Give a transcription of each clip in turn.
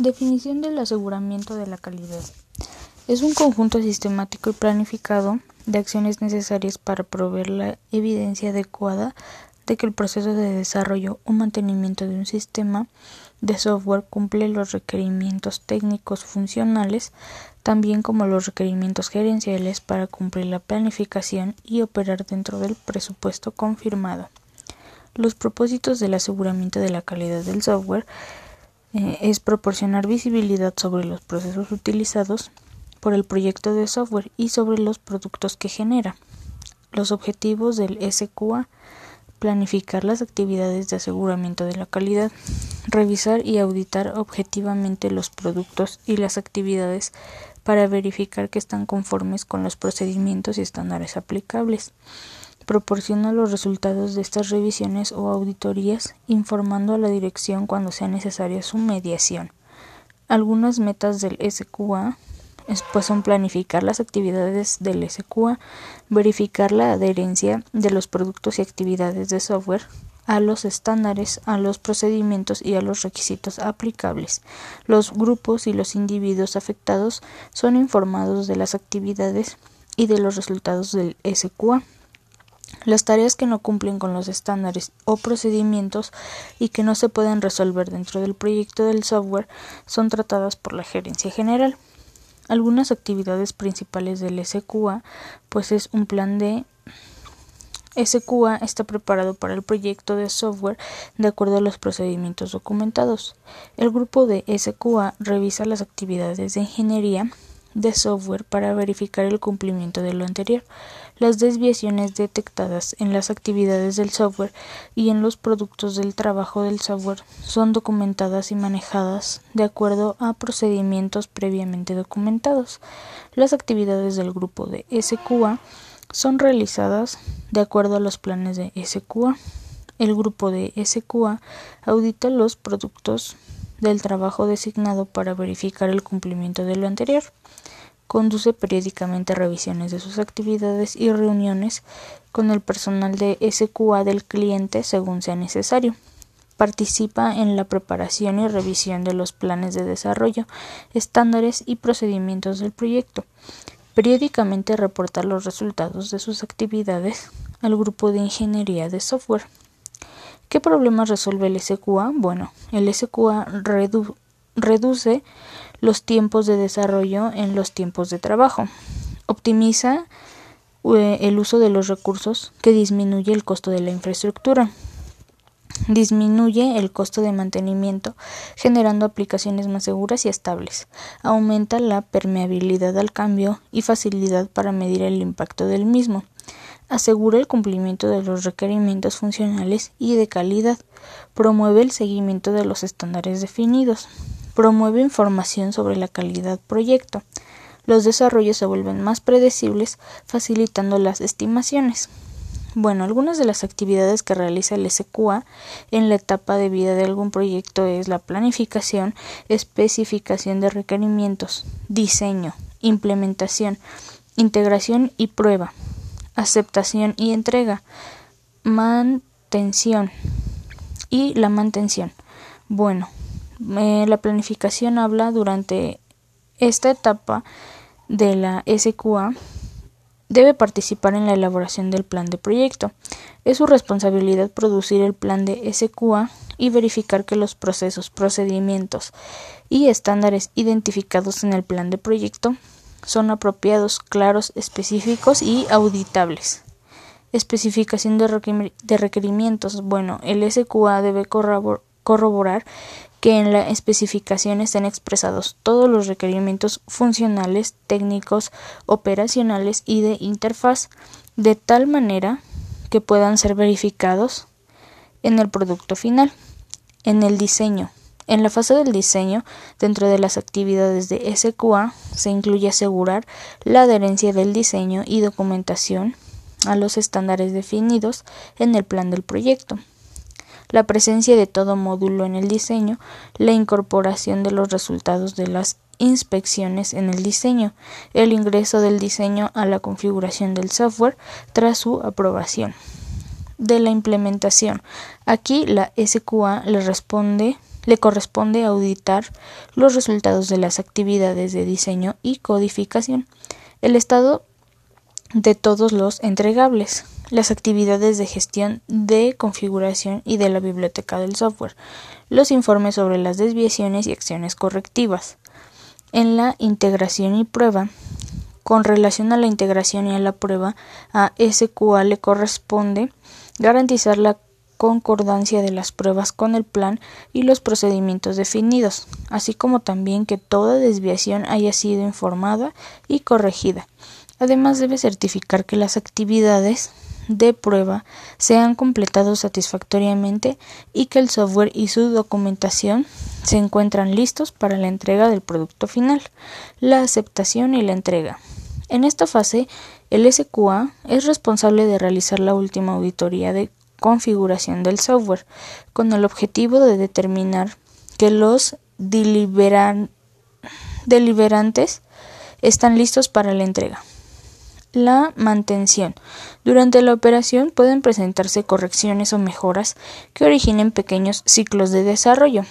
Definición del aseguramiento de la calidad. Es un conjunto sistemático y planificado de acciones necesarias para proveer la evidencia adecuada de que el proceso de desarrollo o mantenimiento de un sistema de software cumple los requerimientos técnicos funcionales, también como los requerimientos gerenciales para cumplir la planificación y operar dentro del presupuesto confirmado. Los propósitos del aseguramiento de la calidad del software eh, es proporcionar visibilidad sobre los procesos utilizados por el proyecto de software y sobre los productos que genera. Los objetivos del SQA planificar las actividades de aseguramiento de la calidad, revisar y auditar objetivamente los productos y las actividades para verificar que están conformes con los procedimientos y estándares aplicables. Proporciona los resultados de estas revisiones o auditorías, informando a la dirección cuando sea necesaria su mediación. Algunas metas del SQA pues son planificar las actividades del SQA, verificar la adherencia de los productos y actividades de software a los estándares, a los procedimientos y a los requisitos aplicables. Los grupos y los individuos afectados son informados de las actividades y de los resultados del SQA. Las tareas que no cumplen con los estándares o procedimientos y que no se pueden resolver dentro del proyecto del software son tratadas por la gerencia general. Algunas actividades principales del SQA, pues es un plan de SQA está preparado para el proyecto de software de acuerdo a los procedimientos documentados. El grupo de SQA revisa las actividades de ingeniería de software para verificar el cumplimiento de lo anterior. Las desviaciones detectadas en las actividades del software y en los productos del trabajo del software son documentadas y manejadas de acuerdo a procedimientos previamente documentados. Las actividades del grupo de SQA son realizadas de acuerdo a los planes de SQA. El grupo de SQA audita los productos del trabajo designado para verificar el cumplimiento de lo anterior. Conduce periódicamente revisiones de sus actividades y reuniones con el personal de SQA del cliente según sea necesario. Participa en la preparación y revisión de los planes de desarrollo, estándares y procedimientos del proyecto. Periódicamente reporta los resultados de sus actividades al grupo de ingeniería de software. ¿Qué problemas resuelve el SQA? Bueno, el SQA reduce los tiempos de desarrollo en los tiempos de trabajo. Optimiza eh, el uso de los recursos que disminuye el costo de la infraestructura. Disminuye el costo de mantenimiento, generando aplicaciones más seguras y estables. Aumenta la permeabilidad al cambio y facilidad para medir el impacto del mismo. Asegura el cumplimiento de los requerimientos funcionales y de calidad. Promueve el seguimiento de los estándares definidos promueve información sobre la calidad proyecto. Los desarrollos se vuelven más predecibles, facilitando las estimaciones. Bueno, algunas de las actividades que realiza el SQA en la etapa de vida de algún proyecto es la planificación, especificación de requerimientos, diseño, implementación, integración y prueba, aceptación y entrega, mantención y la mantención. Bueno, la planificación habla durante esta etapa de la SQA debe participar en la elaboración del plan de proyecto. Es su responsabilidad producir el plan de SQA y verificar que los procesos, procedimientos y estándares identificados en el plan de proyecto son apropiados, claros, específicos y auditables. Especificación de requerimientos. Bueno, el SQA debe corroborar que en la especificación estén expresados todos los requerimientos funcionales, técnicos, operacionales y de interfaz, de tal manera que puedan ser verificados en el producto final. En el diseño. En la fase del diseño, dentro de las actividades de SQA, se incluye asegurar la adherencia del diseño y documentación a los estándares definidos en el plan del proyecto la presencia de todo módulo en el diseño, la incorporación de los resultados de las inspecciones en el diseño, el ingreso del diseño a la configuración del software tras su aprobación. De la implementación. Aquí la SQA le le corresponde auditar los resultados de las actividades de diseño y codificación, el estado de todos los entregables, las actividades de gestión de configuración y de la biblioteca del software, los informes sobre las desviaciones y acciones correctivas. En la integración y prueba, con relación a la integración y a la prueba, a SQA le corresponde garantizar la concordancia de las pruebas con el plan y los procedimientos definidos, así como también que toda desviación haya sido informada y corregida. Además debe certificar que las actividades de prueba se han completado satisfactoriamente y que el software y su documentación se encuentran listos para la entrega del producto final, la aceptación y la entrega. En esta fase, el SQA es responsable de realizar la última auditoría de configuración del software con el objetivo de determinar que los deliberantes están listos para la entrega. La mantención. Durante la operación pueden presentarse correcciones o mejoras que originen pequeños ciclos de desarrollo.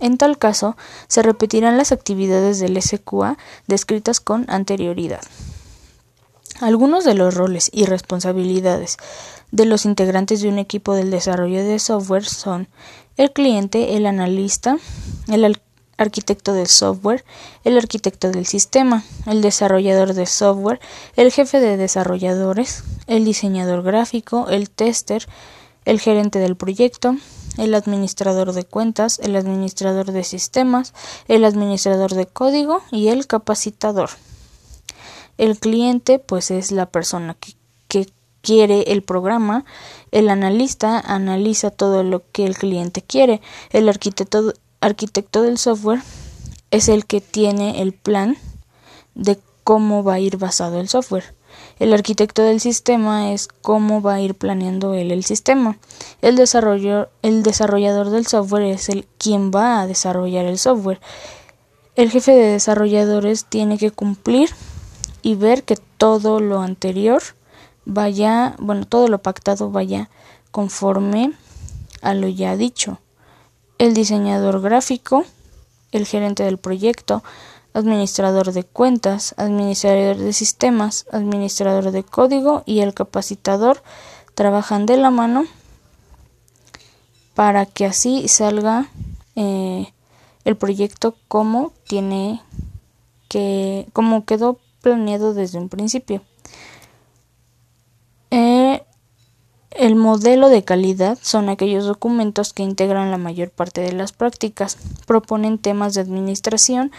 En tal caso, se repetirán las actividades del SQA descritas con anterioridad. Algunos de los roles y responsabilidades de los integrantes de un equipo del desarrollo de software son el cliente, el analista, el arquitecto del software, el arquitecto del sistema, el desarrollador de software, el jefe de desarrolladores, el diseñador gráfico, el tester, el gerente del proyecto, el administrador de cuentas, el administrador de sistemas, el administrador de código y el capacitador. El cliente pues es la persona que, que quiere el programa, el analista analiza todo lo que el cliente quiere, el arquitecto, arquitecto del software es el que tiene el plan de cómo va a ir basado el software. El arquitecto del sistema es cómo va a ir planeando él el sistema. El, el desarrollador del software es el quien va a desarrollar el software. El jefe de desarrolladores tiene que cumplir y ver que todo lo anterior vaya, bueno, todo lo pactado vaya conforme a lo ya dicho. El diseñador gráfico, el gerente del proyecto, administrador de cuentas, administrador de sistemas, administrador de código y el capacitador trabajan de la mano para que así salga eh, el proyecto como tiene que como quedó planeado desde un principio. Eh, el modelo de calidad son aquellos documentos que integran la mayor parte de las prácticas, proponen temas de administración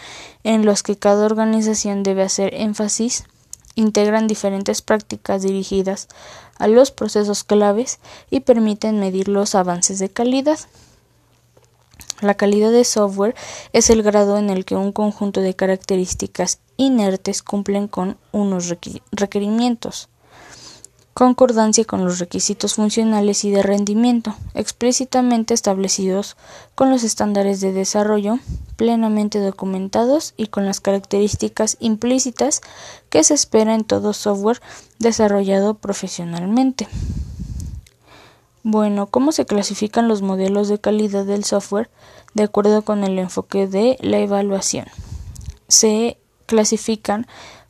en los que cada organización debe hacer énfasis, integran diferentes prácticas dirigidas a los procesos claves y permiten medir los avances de calidad. La calidad de software es el grado en el que un conjunto de características inertes cumplen con unos requerimientos. Concordancia con los requisitos funcionales y de rendimiento, explícitamente establecidos con los estándares de desarrollo, plenamente documentados y con las características implícitas que se espera en todo software desarrollado profesionalmente. Bueno, ¿cómo se clasifican los modelos de calidad del software de acuerdo con el enfoque de la evaluación? Se clasifican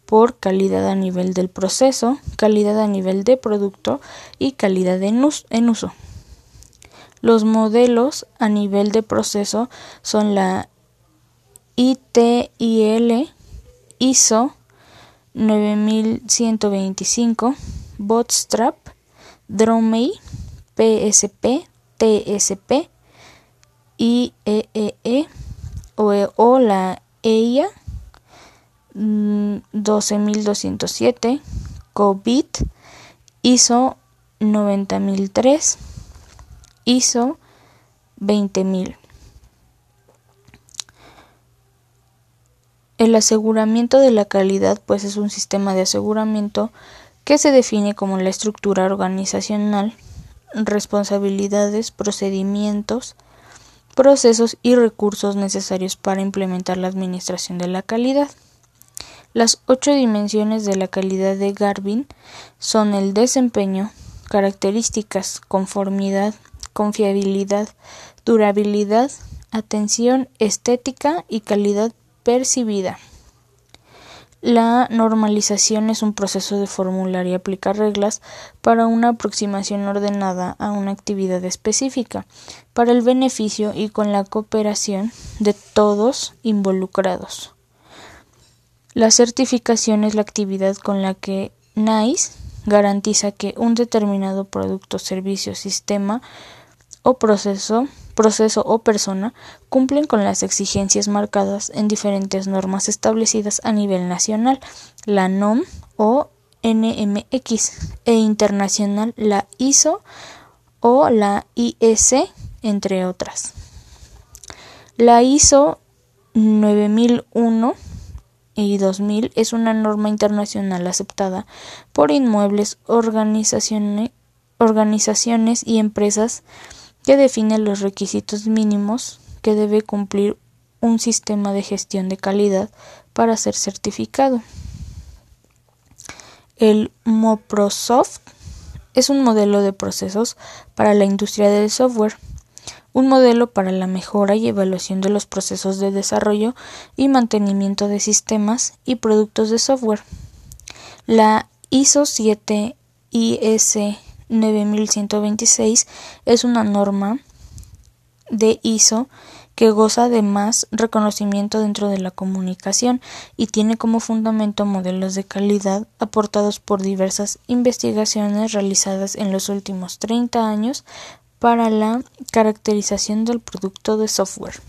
por calidad a nivel del proceso, calidad a nivel de producto y calidad en, uso. Los modelos a nivel de proceso son la ITIL, ISO 9125, Bootstrap, Dromey, PSP, TSP, IEEE e o, o la EIA 12207, COVID, ISO 90003, ISO 20000. El aseguramiento de la calidad pues es un sistema de aseguramiento que se define como la estructura organizacional responsabilidades, procedimientos, procesos y recursos necesarios para implementar la administración de la calidad. Las ocho dimensiones de la calidad de Garvin son el desempeño, características, conformidad, confiabilidad, durabilidad, atención estética y calidad percibida. La normalización es un proceso de formular y aplicar reglas para una aproximación ordenada a una actividad específica, para el beneficio y con la cooperación de todos involucrados. La certificación es la actividad con la que NICE garantiza que un determinado producto, servicio, sistema o proceso proceso o persona cumplen con las exigencias marcadas en diferentes normas establecidas a nivel nacional, la NOM o NMX, e internacional, la ISO o la IS, entre otras. La ISO 9001 y 2000 es una norma internacional aceptada por inmuebles, organizaciones, organizaciones y empresas que define los requisitos mínimos que debe cumplir un sistema de gestión de calidad para ser certificado. El MoProsoft es un modelo de procesos para la industria del software, un modelo para la mejora y evaluación de los procesos de desarrollo y mantenimiento de sistemas y productos de software. La ISO 7 IS 9126 es una norma de ISO que goza de más reconocimiento dentro de la comunicación y tiene como fundamento modelos de calidad aportados por diversas investigaciones realizadas en los últimos 30 años para la caracterización del producto de software.